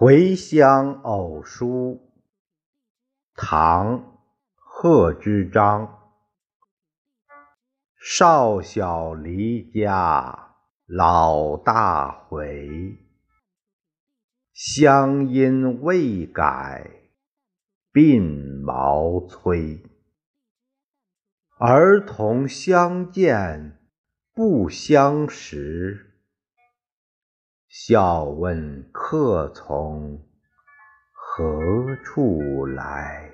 回乡偶书，唐·贺知章。少小离家老大回，乡音未改鬓毛衰。儿童相见不相识。笑问客从何处来？